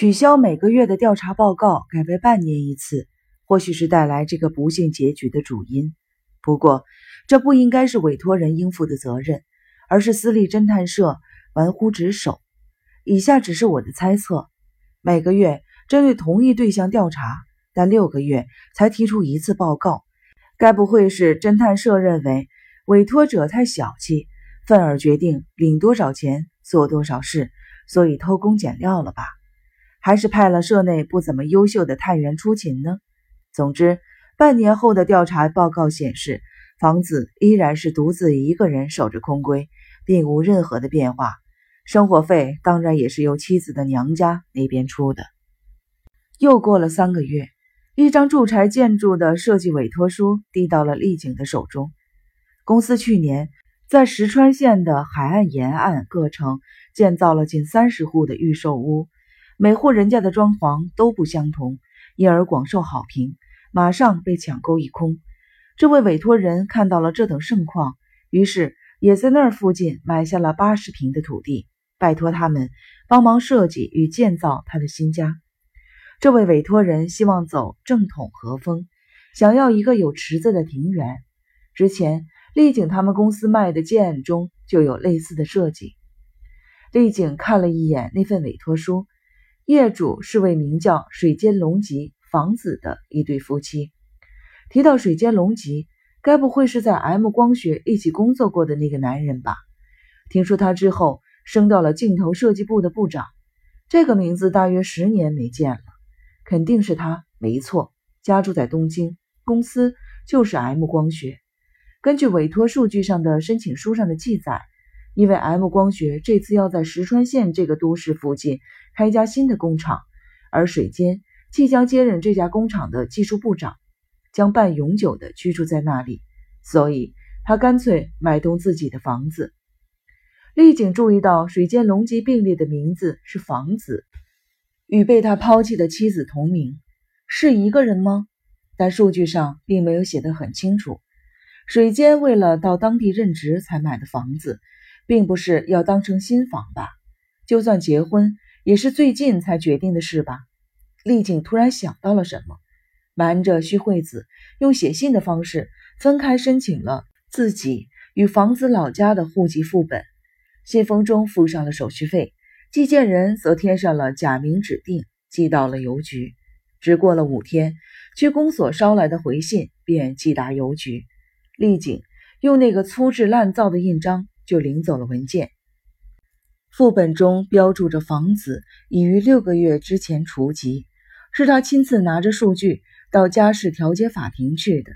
取消每个月的调查报告，改为半年一次，或许是带来这个不幸结局的主因。不过，这不应该是委托人应负的责任，而是私立侦探社玩忽职守。以下只是我的猜测：每个月针对同一对象调查，但六个月才提出一次报告，该不会是侦探社认为委托者太小气，愤而决定领多少钱做多少事，所以偷工减料了吧？还是派了社内不怎么优秀的探员出勤呢？总之。半年后的调查报告显示，房子依然是独自一个人守着空闺，并无任何的变化。生活费当然也是由妻子的娘家那边出的。又过了三个月，一张住宅建筑的设计委托书递到了丽景的手中。公司去年在石川县的海岸沿岸各城建造了近三十户的预售屋，每户人家的装潢都不相同，因而广受好评。马上被抢购一空。这位委托人看到了这等盛况，于是也在那儿附近买下了八十平的土地，拜托他们帮忙设计与建造他的新家。这位委托人希望走正统和风，想要一个有池子的庭园。之前丽景他们公司卖的建案中就有类似的设计。丽景看了一眼那份委托书，业主是位名叫水间隆吉。房子的一对夫妻提到水间隆吉，该不会是在 M 光学一起工作过的那个男人吧？听说他之后升到了镜头设计部的部长，这个名字大约十年没见了，肯定是他，没错。家住在东京，公司就是 M 光学。根据委托数据上的申请书上的记载，因为 M 光学这次要在石川县这个都市附近开一家新的工厂，而水间。即将接任这家工厂的技术部长，将半永久的居住在那里，所以他干脆买栋自己的房子。丽景注意到水间龙吉并列的名字是房子，与被他抛弃的妻子同名，是一个人吗？但数据上并没有写得很清楚。水间为了到当地任职才买的房子，并不是要当成新房吧？就算结婚，也是最近才决定的事吧？丽景突然想到了什么，瞒着徐惠子，用写信的方式分开申请了自己与房子老家的户籍副本。信封中附上了手续费，寄件人则添上了假名指定，寄到了邮局。只过了五天，区公所捎来的回信便寄达邮局。丽景用那个粗制滥造的印章就领走了文件。副本中标注着房子已于六个月之前除籍。是他亲自拿着数据到家事调解法庭去的。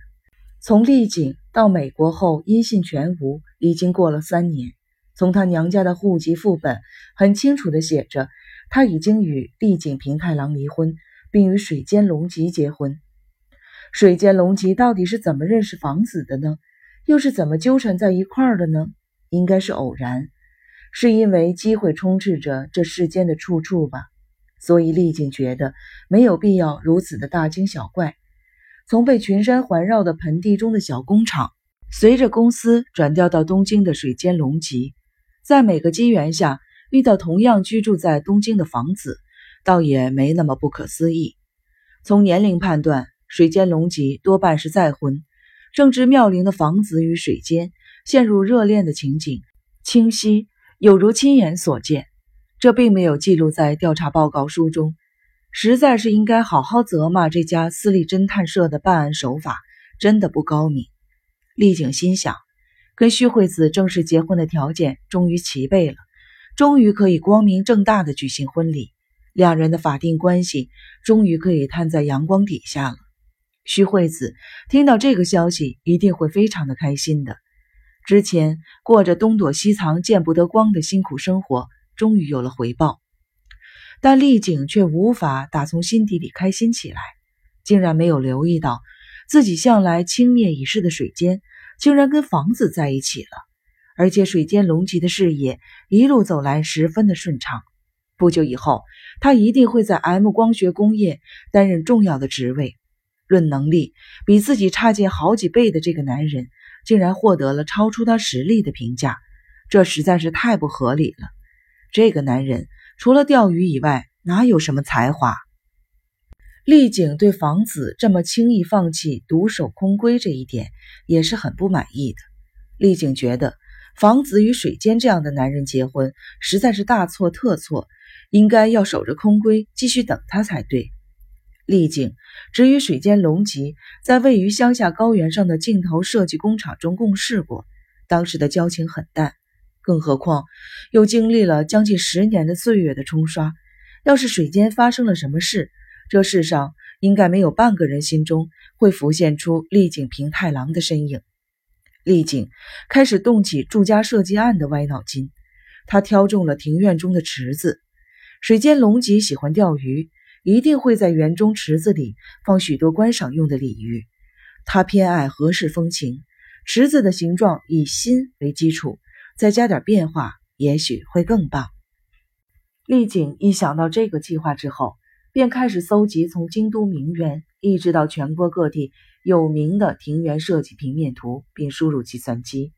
从丽景到美国后音信全无，已经过了三年。从他娘家的户籍副本很清楚地写着，他已经与丽景平太郎离婚，并与水间隆吉结婚。水间隆吉到底是怎么认识房子的呢？又是怎么纠缠在一块儿的呢？应该是偶然，是因为机会充斥着这世间的处处吧。所以丽景觉得没有必要如此的大惊小怪。从被群山环绕的盆地中的小工厂，随着公司转调到东京的水间隆吉，在每个机缘下遇到同样居住在东京的房子，倒也没那么不可思议。从年龄判断，水间隆吉多半是再婚。正值妙龄的房子与水间陷入热恋的情景，清晰有如亲眼所见。这并没有记录在调查报告书中，实在是应该好好责骂这家私立侦探社的办案手法，真的不高明。丽景心想，跟徐惠子正式结婚的条件终于齐备了，终于可以光明正大的举行婚礼，两人的法定关系终于可以摊在阳光底下了。徐惠子听到这个消息，一定会非常的开心的。之前过着东躲西藏、见不得光的辛苦生活。终于有了回报，但丽景却无法打从心底里开心起来，竟然没有留意到自己向来轻蔑已逝的水间，竟然跟房子在一起了，而且水间隆吉的事业一路走来十分的顺畅。不久以后，他一定会在 M 光学工业担任重要的职位。论能力，比自己差劲好几倍的这个男人，竟然获得了超出他实力的评价，这实在是太不合理了。这个男人除了钓鱼以外，哪有什么才华？丽景对房子这么轻易放弃独守空闺这一点也是很不满意的。丽景觉得房子与水间这样的男人结婚实在是大错特错，应该要守着空闺继续等他才对。丽景只与水间龙吉在位于乡下高原上的镜头设计工厂中共事过，当时的交情很淡，更何况又经历了将近十年的岁月的冲刷，要是水间发生了什么事，这世上应该没有半个人心中会浮现出丽景平太郎的身影。丽景开始动起住家设计案的歪脑筋。他挑中了庭院中的池子。水间龙吉喜欢钓鱼，一定会在园中池子里放许多观赏用的鲤鱼。他偏爱和式风情，池子的形状以心为基础，再加点变化，也许会更棒。丽景一想到这个计划之后。便开始搜集从京都名园一直到全国各地有名的庭园设计平面图，并输入计算机。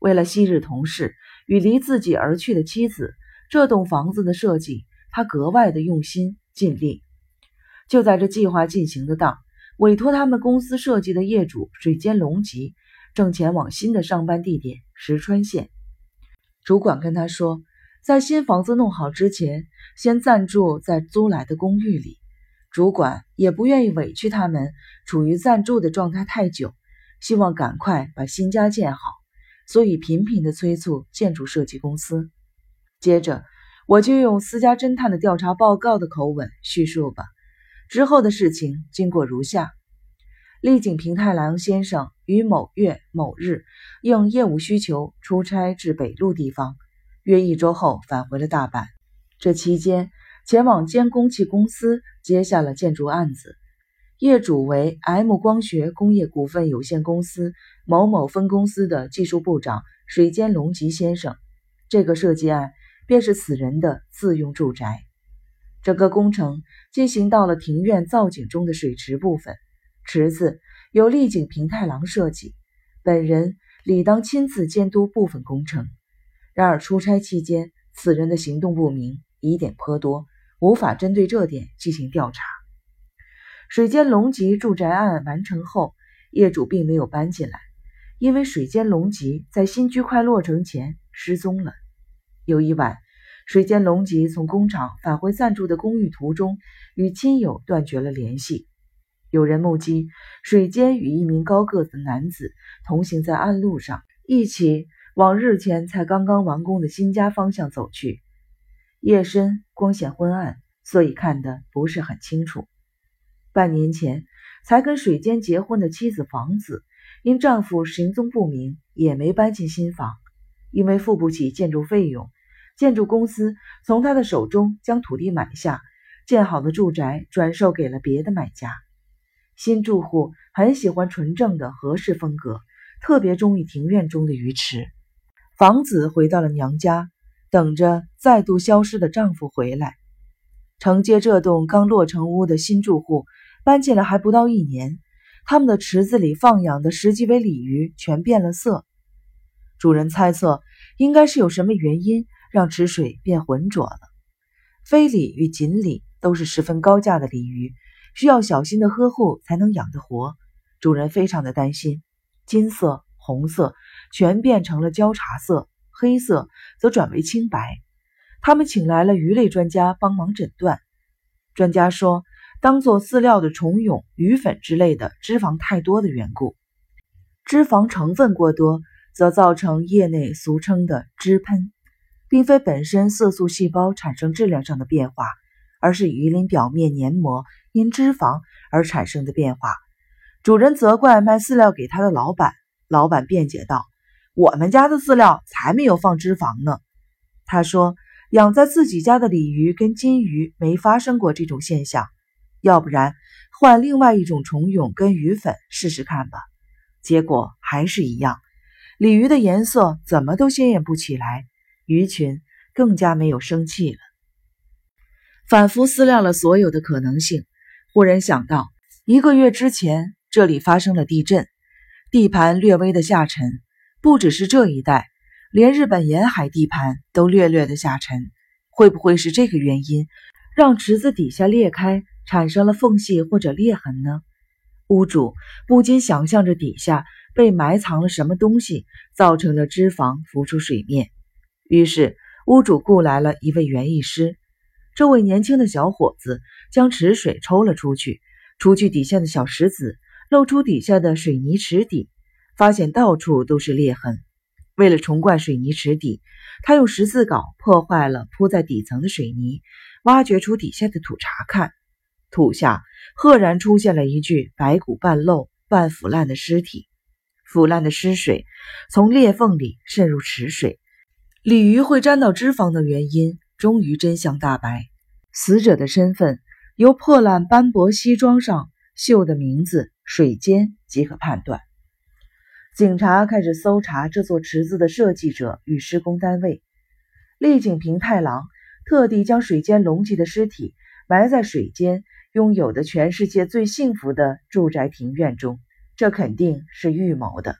为了昔日同事与离自己而去的妻子，这栋房子的设计他格外的用心尽力。就在这计划进行的当，委托他们公司设计的业主水间隆吉正前往新的上班地点石川县。主管跟他说。在新房子弄好之前，先暂住在租来的公寓里。主管也不愿意委屈他们处于暂住的状态太久，希望赶快把新家建好，所以频频的催促建筑设计公司。接着，我就用私家侦探的调查报告的口吻叙述吧。之后的事情经过如下：丽景平太郎先生于某月某日应业务需求出差至北陆地方。约一周后返回了大阪，这期间前往监工器公司接下了建筑案子，业主为 M 光学工业股份有限公司某某分公司的技术部长水间隆吉先生。这个设计案便是此人的自用住宅。整个工程进行到了庭院造景中的水池部分，池子由立井平太郎设计，本人理当亲自监督部分工程。然而出差期间，此人的行动不明，疑点颇多，无法针对这点进行调查。水间隆吉住宅案完成后，业主并没有搬进来，因为水间隆吉在新居快落成前失踪了。有一晚，水间隆吉从工厂返回暂住的公寓途中，与亲友断绝了联系。有人目击水间与一名高个子男子同行在暗路上，一起。往日前才刚刚完工的新家方向走去，夜深光线昏暗，所以看得不是很清楚。半年前才跟水间结婚的妻子房子，因丈夫行踪不明，也没搬进新房，因为付不起建筑费用，建筑公司从他的手中将土地买下，建好的住宅转售给了别的买家。新住户很喜欢纯正的和式风格，特别中意庭院中的鱼池。房子回到了娘家，等着再度消失的丈夫回来。承接这栋刚落成屋的新住户搬进来还不到一年，他们的池子里放养的十几尾鲤鱼全变了色。主人猜测，应该是有什么原因让池水变浑浊了。飞鲤与锦鲤都是十分高价的鲤鱼，需要小心的呵护才能养得活。主人非常的担心，金色。红色全变成了焦茶色，黑色则转为清白。他们请来了鱼类专家帮忙诊断。专家说，当做饲料的虫蛹、鱼粉之类的脂肪太多的缘故。脂肪成分过多，则造成业内俗称的脂喷，并非本身色素细胞产生质量上的变化，而是鱼鳞表面黏膜因脂肪而产生的变化。主人责怪卖饲料给他的老板。老板辩解道：“我们家的饲料才没有放脂肪呢。”他说：“养在自己家的鲤鱼跟金鱼没发生过这种现象，要不然换另外一种虫蛹跟鱼粉试试看吧。”结果还是一样，鲤鱼的颜色怎么都鲜艳不起来，鱼群更加没有生气了。反复思量了所有的可能性，忽然想到，一个月之前这里发生了地震。地盘略微的下沉，不只是这一带，连日本沿海地盘都略略的下沉。会不会是这个原因，让池子底下裂开，产生了缝隙或者裂痕呢？屋主不禁想象着底下被埋藏了什么东西，造成了脂肪浮出水面。于是，屋主雇来了一位园艺师。这位年轻的小伙子将池水抽了出去，除去底下的小石子，露出底下的水泥池底，发现到处都是裂痕。为了重灌水泥池底，他用十字镐破坏了铺在底层的水泥，挖掘出底下的土查看。土下赫然出现了一具白骨半露、半腐烂的尸体。腐烂的尸水从裂缝里渗入池水。鲤鱼会沾到脂肪的原因，终于真相大白。死者的身份由破烂斑驳西装上绣的名字“水间”即可判断。警察开始搜查这座池子的设计者与施工单位。丽景平太郎特地将水间隆起的尸体埋在水间拥有的全世界最幸福的住宅庭院中，这肯定是预谋的，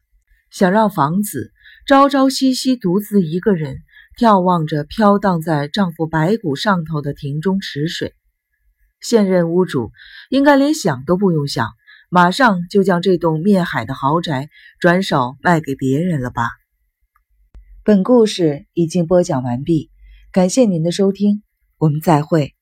想让房子。朝朝夕夕，独自一个人眺望着飘荡在丈夫白骨上头的庭中池水。现任屋主应该连想都不用想，马上就将这栋灭海的豪宅转手卖给别人了吧？本故事已经播讲完毕，感谢您的收听，我们再会。